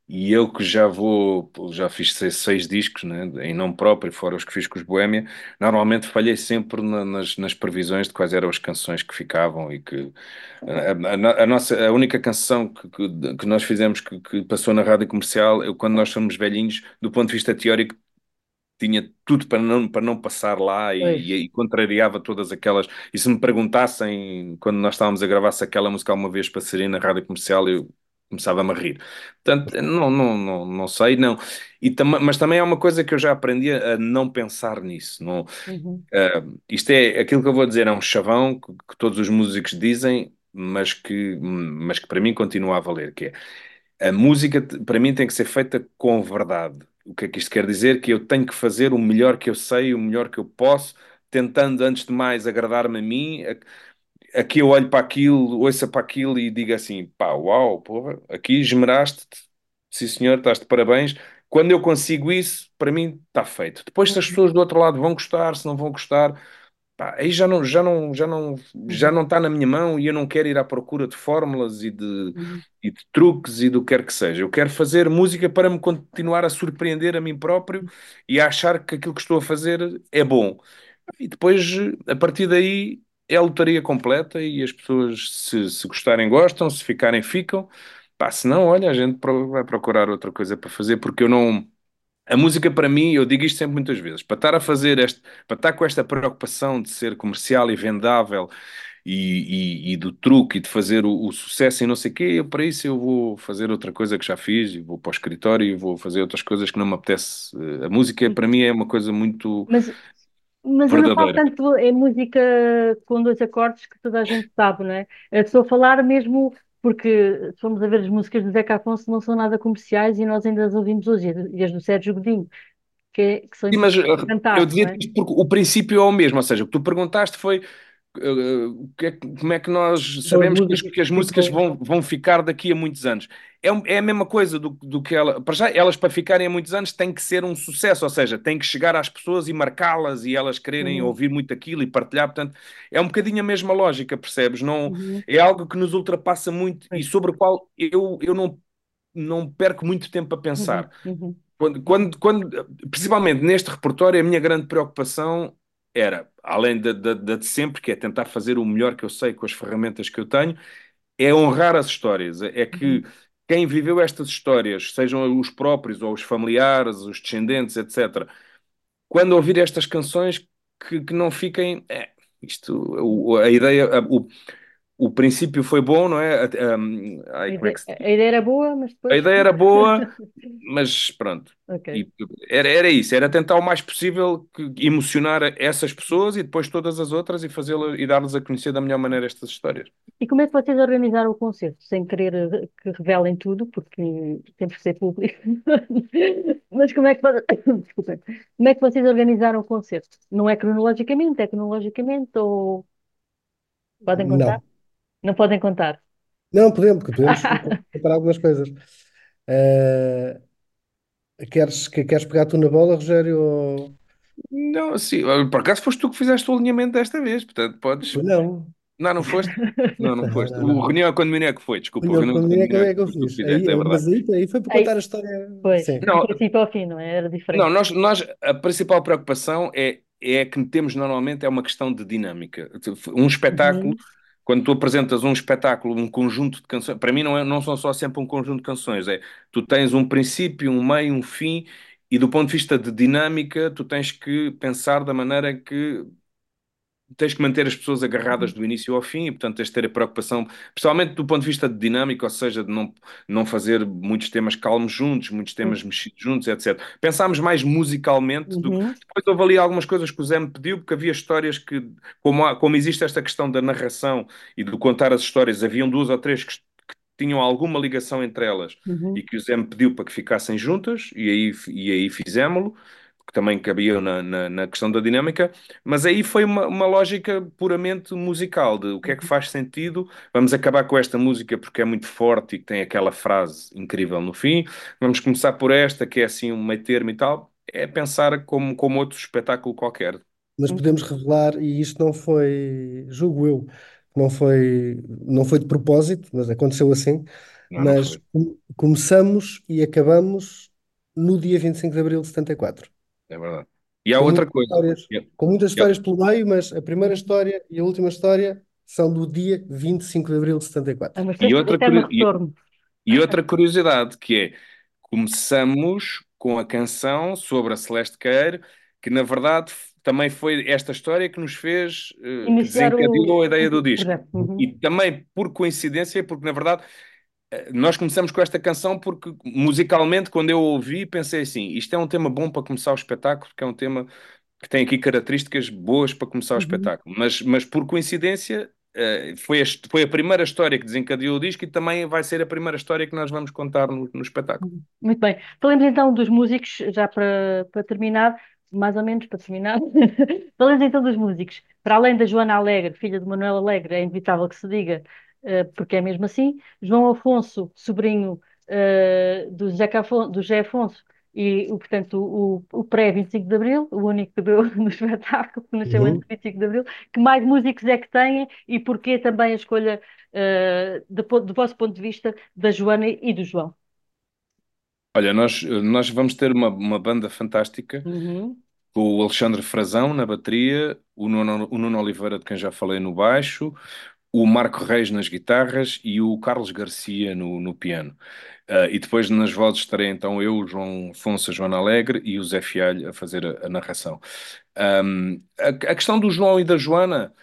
e eu que já vou, já fiz seis, seis discos, né, em nome próprio, fora os que fiz com os Boémia, normalmente falhei sempre na, nas, nas previsões de quais eram as canções que ficavam e que a, a, a nossa, a única canção que, que, que nós fizemos que, que, passou na rádio comercial, eu quando nós somos velhinhos, do ponto de vista teórico, tinha tudo para não, para não passar lá e, e, e, contrariava todas aquelas. E se me perguntassem, quando nós estávamos a gravar se aquela música alguma vez passaria na rádio comercial, eu começava-me a rir. Portanto, não, não, não, não sei, não. E tam mas também é uma coisa que eu já aprendi a não pensar nisso. Não, Uhum. uh, isto é aquilo que eu vou dizer, é um chavão que, que todos os músicos dizem, mas que, mas que para mim continua a valer, que é A música, para mim, tem que ser feita com verdade. O que é que isto quer dizer? Que eu tenho que fazer o melhor que eu sei, o melhor que eu posso, tentando, antes de mais, agradar-me a mim. Aqui eu olho para aquilo, ouço para aquilo e digo assim: pá, uau, porra, aqui esmeraste-te, sim senhor, estás de parabéns. Quando eu consigo isso, para mim está feito. Depois, se as pessoas do outro lado vão gostar, se não vão gostar, pá, aí já não, já não, já não, já não está na minha mão e eu não quero ir à procura de fórmulas e de, Uhum. e de truques e do que quer que seja. Eu quero fazer música para me continuar a surpreender a mim próprio e a achar que aquilo que estou a fazer é bom. E depois, a partir daí, é a lotaria completa e as pessoas, se, se gostarem, gostam, se ficarem, ficam. Pá, se não, olha, a gente vai procurar outra coisa para fazer, porque eu não. A música para mim, eu digo isto sempre muitas vezes, para estar a fazer este, para estar com esta preocupação de ser comercial e vendável e, e- e do truque e de fazer o, o sucesso e não sei o quê, eu, para isso eu vou fazer outra coisa que já fiz, e vou para o escritório e vou fazer outras coisas que não me apetece. Eh, A música para mim é uma coisa muito Mas, mas eu não falo tanto em música com dois acordes que toda a gente sabe, não é? Eu estou a falar mesmo porque, se formos a ver as músicas do Zeca Afonso, não são nada comerciais e nós ainda as ouvimos hoje, e as do Sérgio Godinho, que, é- que são Sim, mas uh, eu dizia não é? isto porque o princípio é o mesmo, ou seja, o que tu perguntaste foi o que é como é que nós sabemos que as, músicas que as músicas vão, vão ficar daqui a muitos anos. É, é a mesma coisa do, do que ela. Para já, elas para ficarem a muitos anos têm que ser um sucesso, ou seja, têm que chegar às pessoas e marcá-las e elas quererem Uhum, ouvir muito aquilo e partilhar. Portanto, é um bocadinho a mesma lógica, percebes? Não, uhum, é algo que nos ultrapassa muito e sobre o qual eu, eu não, não perco muito tempo a uhum, pensar. uhum, Quando, quando, quando, principalmente neste repertório, a minha grande preocupação era, além da, da, da de sempre, que é tentar fazer o melhor que eu sei com as ferramentas que eu tenho, é honrar as histórias. É uhum, que quem viveu estas histórias, sejam os próprios ou os familiares, os descendentes, etc., quando ouvir estas canções, que, que não fiquem. É, isto, a ideia, a- o, o princípio foi bom, não é? A- um, A ai, como é se a ideia era boa, mas a depois. ideia era boa, mas pronto. Ok. E era, era isso, era tentar o mais possível que- emocionar essas pessoas e depois todas as outras e fazê-las e dar-lhes a conhecer da melhor maneira estas histórias. E como é que vocês organizaram o concerto? Sem querer eh, que revelem tudo, porque temos que ser público. Mas como é que, Desculpem. Como é que vocês organizaram o concerto? Não é cronologicamente, é cronologicamente ou podem contar? Não. Não podem contar. Não, podemos, porque podemos comparar algumas coisas. Eh, queres, que- queres pegar tu na bola, Rogério? Ou... Não, sim, por acaso foste tu que fizeste o alinhamento desta vez, portanto podes. Não. Não, não foste? Não, não Não, foste. não, O não. reunião de condomínio é que foi, desculpa, o de reunião é que condomínio é é que eu que tu que fiz. Aí, fizeste, é aí- verdade. mas aí, aí foi para Aí, contar a história. pois, Sim. do Não, princípio ao fim, não é? Era Não, diferente. nós, nós, a principal preocupação é, é que temos normalmente é uma questão de dinâmica. Um espetáculo, Uhum, quando tu apresentas um espetáculo, um conjunto de canções, para mim não, é, não são só sempre um conjunto de canções, é tu tens um princípio, um meio, um fim, e do ponto de vista de dinâmica, tu tens que pensar da maneira que tens que manter as pessoas agarradas uhum, do início ao fim e, portanto, tens de ter a preocupação, principalmente do ponto de vista de dinâmica, ou seja, de não, não fazer muitos temas calmos juntos, muitos temas mexidos juntos, etc. Pensámos mais musicalmente do uhum, Depois houve ali algumas coisas que o Zé me pediu, porque havia histórias que, como, há- como existe esta questão da narração e de contar as histórias, haviam duas ou três que, que tinham alguma ligação entre elas uhum, e que o Zé me pediu para que ficassem juntas, e aí, e aí fizemos-lo que também cabiam na, na, na questão da dinâmica, mas aí foi uma, uma lógica puramente musical, de o que é que uhum, faz sentido, vamos acabar com esta música porque é muito forte e tem aquela frase incrível no fim, vamos começar por esta, que é assim um meio termo e tal, é pensar como, como outro espetáculo qualquer. Mas podemos revelar, e isto não foi, julgo eu, não foi, não foi de propósito, mas aconteceu assim. Não, não Mas com- começamos e acabamos no dia 25 de abril de 74. É verdade. E há Com outra coisa, histórias, com muitas histórias pelo meio, mas a primeira história e a última história são do dia 25 de abril de É 74. uma e outra, eterno curi- e, e outra curiosidade, que é, começamos com a canção sobre a Celeste Queiro, que na verdade também foi esta história que nos fez, Iniciar desencadeou o, a ideia do disco. Uhum, E também por coincidência, porque na verdade nós começamos com esta canção porque musicalmente, quando eu ouvi, pensei assim: isto é um tema bom para começar o espetáculo, porque é um tema que tem aqui características boas para começar o uhum, espetáculo. Mas, mas por coincidência, uh, foi, a, foi a primeira história que desencadeou o disco e também vai ser a primeira história que nós vamos contar no, no espetáculo. Muito bem. Falemos então dos músicos, já para, para terminar, mais ou menos para terminar. Falemos então dos músicos. Para além da Joana Alegre, filha de Manuel Alegre, é inevitável que se diga, porque é mesmo assim, João Afonso, sobrinho uh, do, José Afonso, do José Afonso, e, o, portanto, o, o pré-25 de Abril, o único que deu no espetáculo, que nasceu Uhum. antes de 25 de Abril, que mais músicos é que têm e porquê também a escolha, uh, do, do vosso ponto de vista, da Joana e do João? Olha, nós, nós vamos ter uma, uma banda fantástica Uhum. com o Alexandre Frazão na bateria, o Nuno, o Nuno Oliveira, de quem já falei, no baixo, o Marco Reis nas guitarras e o Carlos Garcia no, no piano. Uh, e depois nas vozes estarei então eu, João Afonso, a Joana Alegre e o Zé Fialho a fazer a, a narração. Um, a, a questão do João e da Joana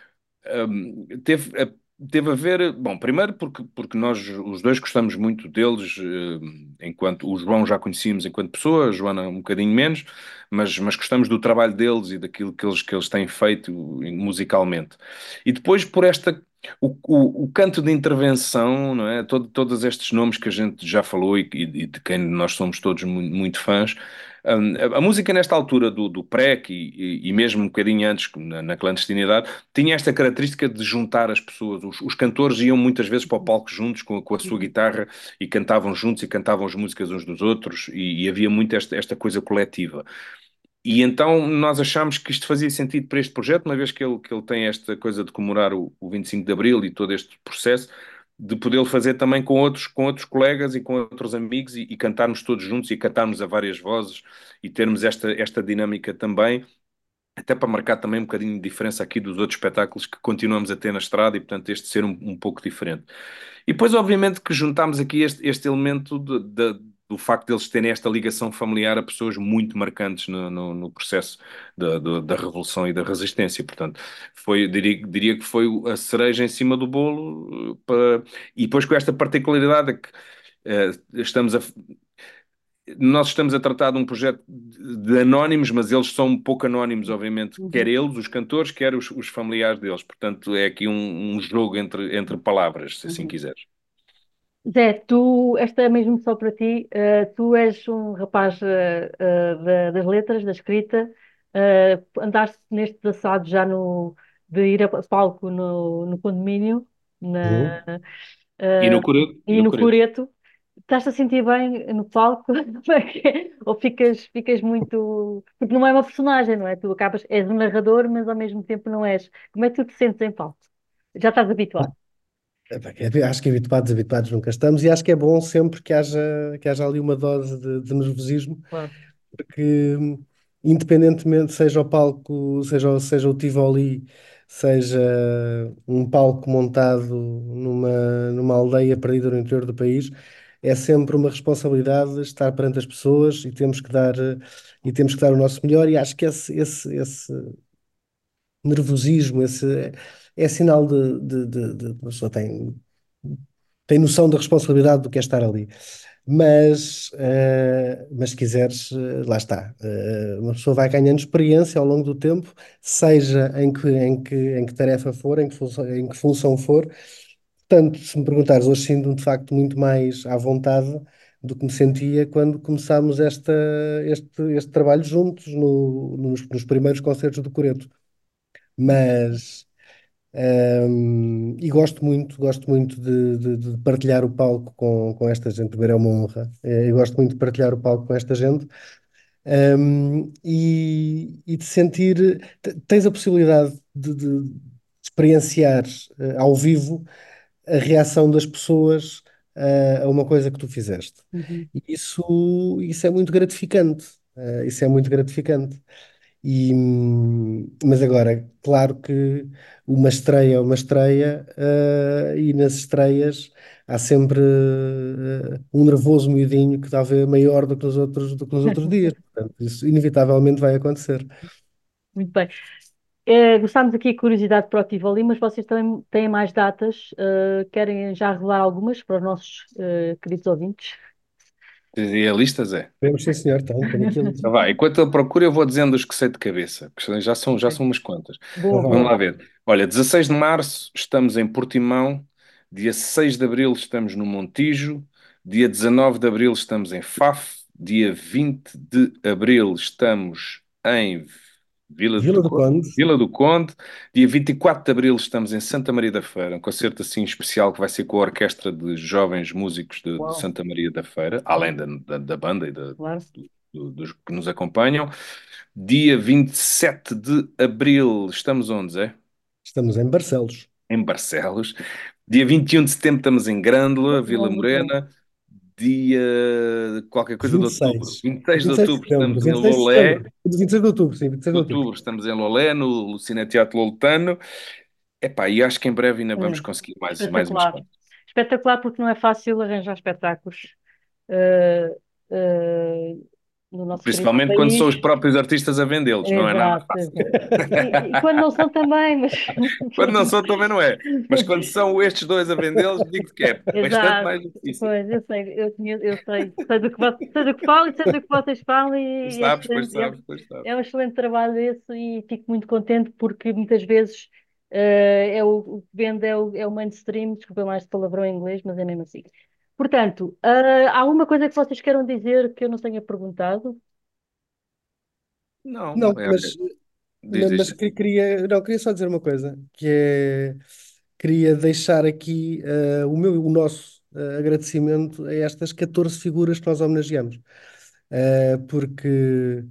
um, teve, a- teve a ver, bom, primeiro porque, porque nós os dois gostamos muito deles, eh, enquanto o João já conhecíamos enquanto pessoa, a Joana um bocadinho menos, mas, mas gostamos do trabalho deles e daquilo que eles, que eles têm feito musicalmente. E depois por esta. O, o, o canto de intervenção, não é? Todo, todos estes nomes que a gente já falou e, e- de quem nós somos todos muito, muito fãs, a, música nesta altura do, do PREC e, e, e mesmo um bocadinho antes, na, na clandestinidade, tinha esta característica de juntar as pessoas. Os, os cantores iam muitas vezes para o palco juntos com, com a sua guitarra e cantavam juntos e cantavam as músicas uns dos outros e, e havia muito esta, esta coisa coletiva. E então nós achámos que isto fazia sentido para este projeto, uma vez que ele, que ele tem esta coisa de comemorar o, o 25 de Abril e todo este processo, de poder fazer também com outros, com outros colegas e com outros amigos e, e cantarmos todos juntos e cantarmos a várias vozes e termos esta, esta dinâmica também, até para marcar também um bocadinho de diferença aqui dos outros espetáculos que continuamos a ter na estrada e, portanto, este ser um, um pouco diferente. E depois, obviamente, que juntámos aqui este, este elemento de, de, do facto deles terem esta ligação familiar a pessoas muito marcantes no, no, no processo da, da, da, Revolução e da Resistência. Portanto, foi, diria, diria que foi a cereja em cima do bolo, para... e depois com esta particularidade que uh, estamos a nós estamos a tratar de um projeto de anónimos, mas eles são um pouco anónimos, obviamente, uhum. quer eles, os cantores, quer os, os, familiares deles. Portanto, é aqui um, um jogo entre, entre palavras, se assim uhum. quiseres. Zé, tu, esta é mesmo só para ti, uh, tu és um rapaz uh, uh, da, das letras, da escrita, andaste nestes assados já no, de ir a palco no, no condomínio na, uhum. e no Coreto. E no, no Coreto. Estás a sentir bem no palco? É Ou ficas, ficas muito. Porque não é uma personagem, não é? Tu acabas, és um narrador, mas ao mesmo tempo não és. Como é que tu te sentes em palco? Já estás habituado? Acho que habituados, habituados nunca estamos, e acho que é bom sempre que haja, que haja ali uma dose de, de nervosismo, claro. porque independentemente seja o palco, seja, seja o Tivoli, seja um palco montado numa, numa aldeia perdida no interior do país, é sempre uma responsabilidade estar perante as pessoas e temos que dar, e temos que dar o nosso melhor, e acho que esse, esse, esse nervosismo, esse é sinal de, de, de, de uma pessoa tem, tem noção da responsabilidade do que é estar ali. Mas, uh, mas se quiseres, uh, lá está. Uh, uma pessoa vai ganhando experiência ao longo do tempo, seja em que, em que, em que tarefa for, em que, função, em que função for. Portanto, se me perguntares, hoje sinto-me de facto muito mais à vontade do que me sentia quando começámos esta, este, este trabalho juntos no, nos, nos primeiros concertos do Coreto. Mas um, e gosto muito, gosto muito de, de, de, partilhar o palco com, com esta gente. Primeiro é uma honra. Eu gosto muito de partilhar o palco com esta gente um, e, e de sentir. Tens a possibilidade de, de experienciar uh, ao vivo a reação das pessoas uh, a uma coisa que tu fizeste. Uhum. Isso, isso é muito gratificante. Uh, isso é muito gratificante. E, mas agora, claro que uma estreia é uma estreia, uh, e nas estreias há sempre uh, um nervoso miudinho que talvez é maior do que nos outros, do que nos outros dias. Portanto, isso inevitavelmente vai acontecer. Muito bem. É, gostámos aqui de curiosidade para o Tivoli, mas vocês também têm mais datas. Uh, querem já revelar algumas para os nossos queridos ouvintes? E a lista, Zé? Vemos, sim, senhor. Então, tenho aqui a lista. Vai, enquanto ele procura, eu vou dizendo os que sei de cabeça, que já são, já são umas quantas. Boa, Vamos boa. lá ver. Olha, 16 de março estamos em Portimão, dia 6 de abril estamos no Montijo, dia 19 de abril estamos em Faf, dia 20 de abril estamos em Vila, Vila do Conde. Conde. Vila do Conde, dia 24 de abril estamos em Santa Maria da Feira, um concerto assim especial que vai ser com a orquestra de jovens músicos de, de. Santa Maria da Feira, além da, da, da banda e da, Claro. do- dos que nos acompanham. Dia 27 de abril, estamos onde, Zé? Estamos em Barcelos. Em Barcelos. Dia 21 de setembro estamos em Grândola, Vila Morena. Dia qualquer coisa de 26. outubro. 26 de 26 outubro estamos em 26 de Lolé. setembro. 26 de outubro, sim, 26 De de outubro. outubro estamos em Lolé, no Lucina Teatro Loltano. Epá, e acho que em breve ainda vamos É. conseguir mais, mais Espetacular. quantas. Espetacular porque não é fácil arranjar espetáculos eh, eh, no Principalmente quando país. são os próprios artistas a vendê-los, não é nada fácil. E, e quando não são também, mas Quando não são também não é. Mas quando são estes dois a vendê-los, digo que é bastante Exato. mais difícil. Pois, eu sei, eu, conheço- eu sei, sei do que, sei do que falo e sei do que vocês falam e, é Sabes, pois é- sabes, pois sabes. É um excelente trabalho esse e fico muito contente porque muitas vezes eh, é o, o que vende é o, é o mainstream, desculpa mais de palavrão em inglês, mas é mesmo assim. Portanto, ah, há uma coisa que vocês queiram dizer que eu não tenha perguntado? Não, Não, é, mas, diz, mas, diz. que- queria, não, queria só dizer uma coisa, que é, queria deixar aqui eh, o meu, o nosso eh, agradecimento a estas 14 figuras que nós homenageamos, Eh, porque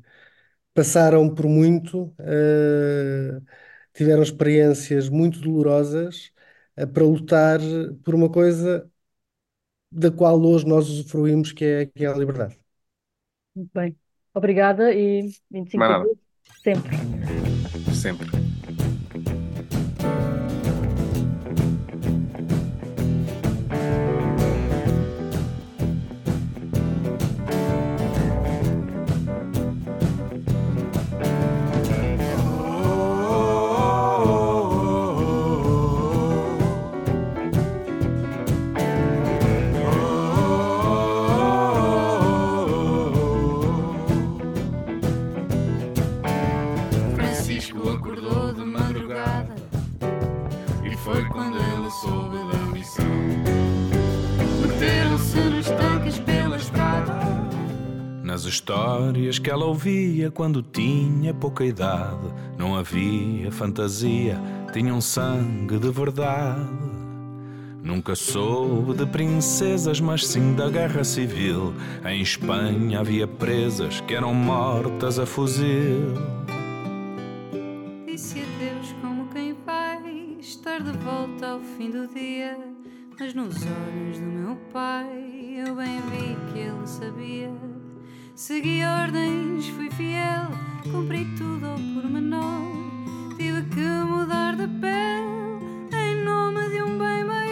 passaram por muito, eh, tiveram experiências muito dolorosas, eh, para lutar por uma coisa da qual hoje nós usufruímos, que é, que é a liberdade. Muito bem. Obrigada e 25 Mais de sempre. Sempre. Histórias que ela ouvia quando tinha pouca idade, não havia fantasia, tinham sangue de verdade. Nunca soube de princesas, mas sim da guerra civil. Em Espanha havia presas que eram mortas a fuzil. Disse adeus como quem vai estar de volta ao fim do dia. Mas nos olhos do meu pai eu bem vi que ele sabia. Segui ordens, fui fiel, cumpri tudo ao pormenor. Tive que mudar de pele em nome de um bem maior.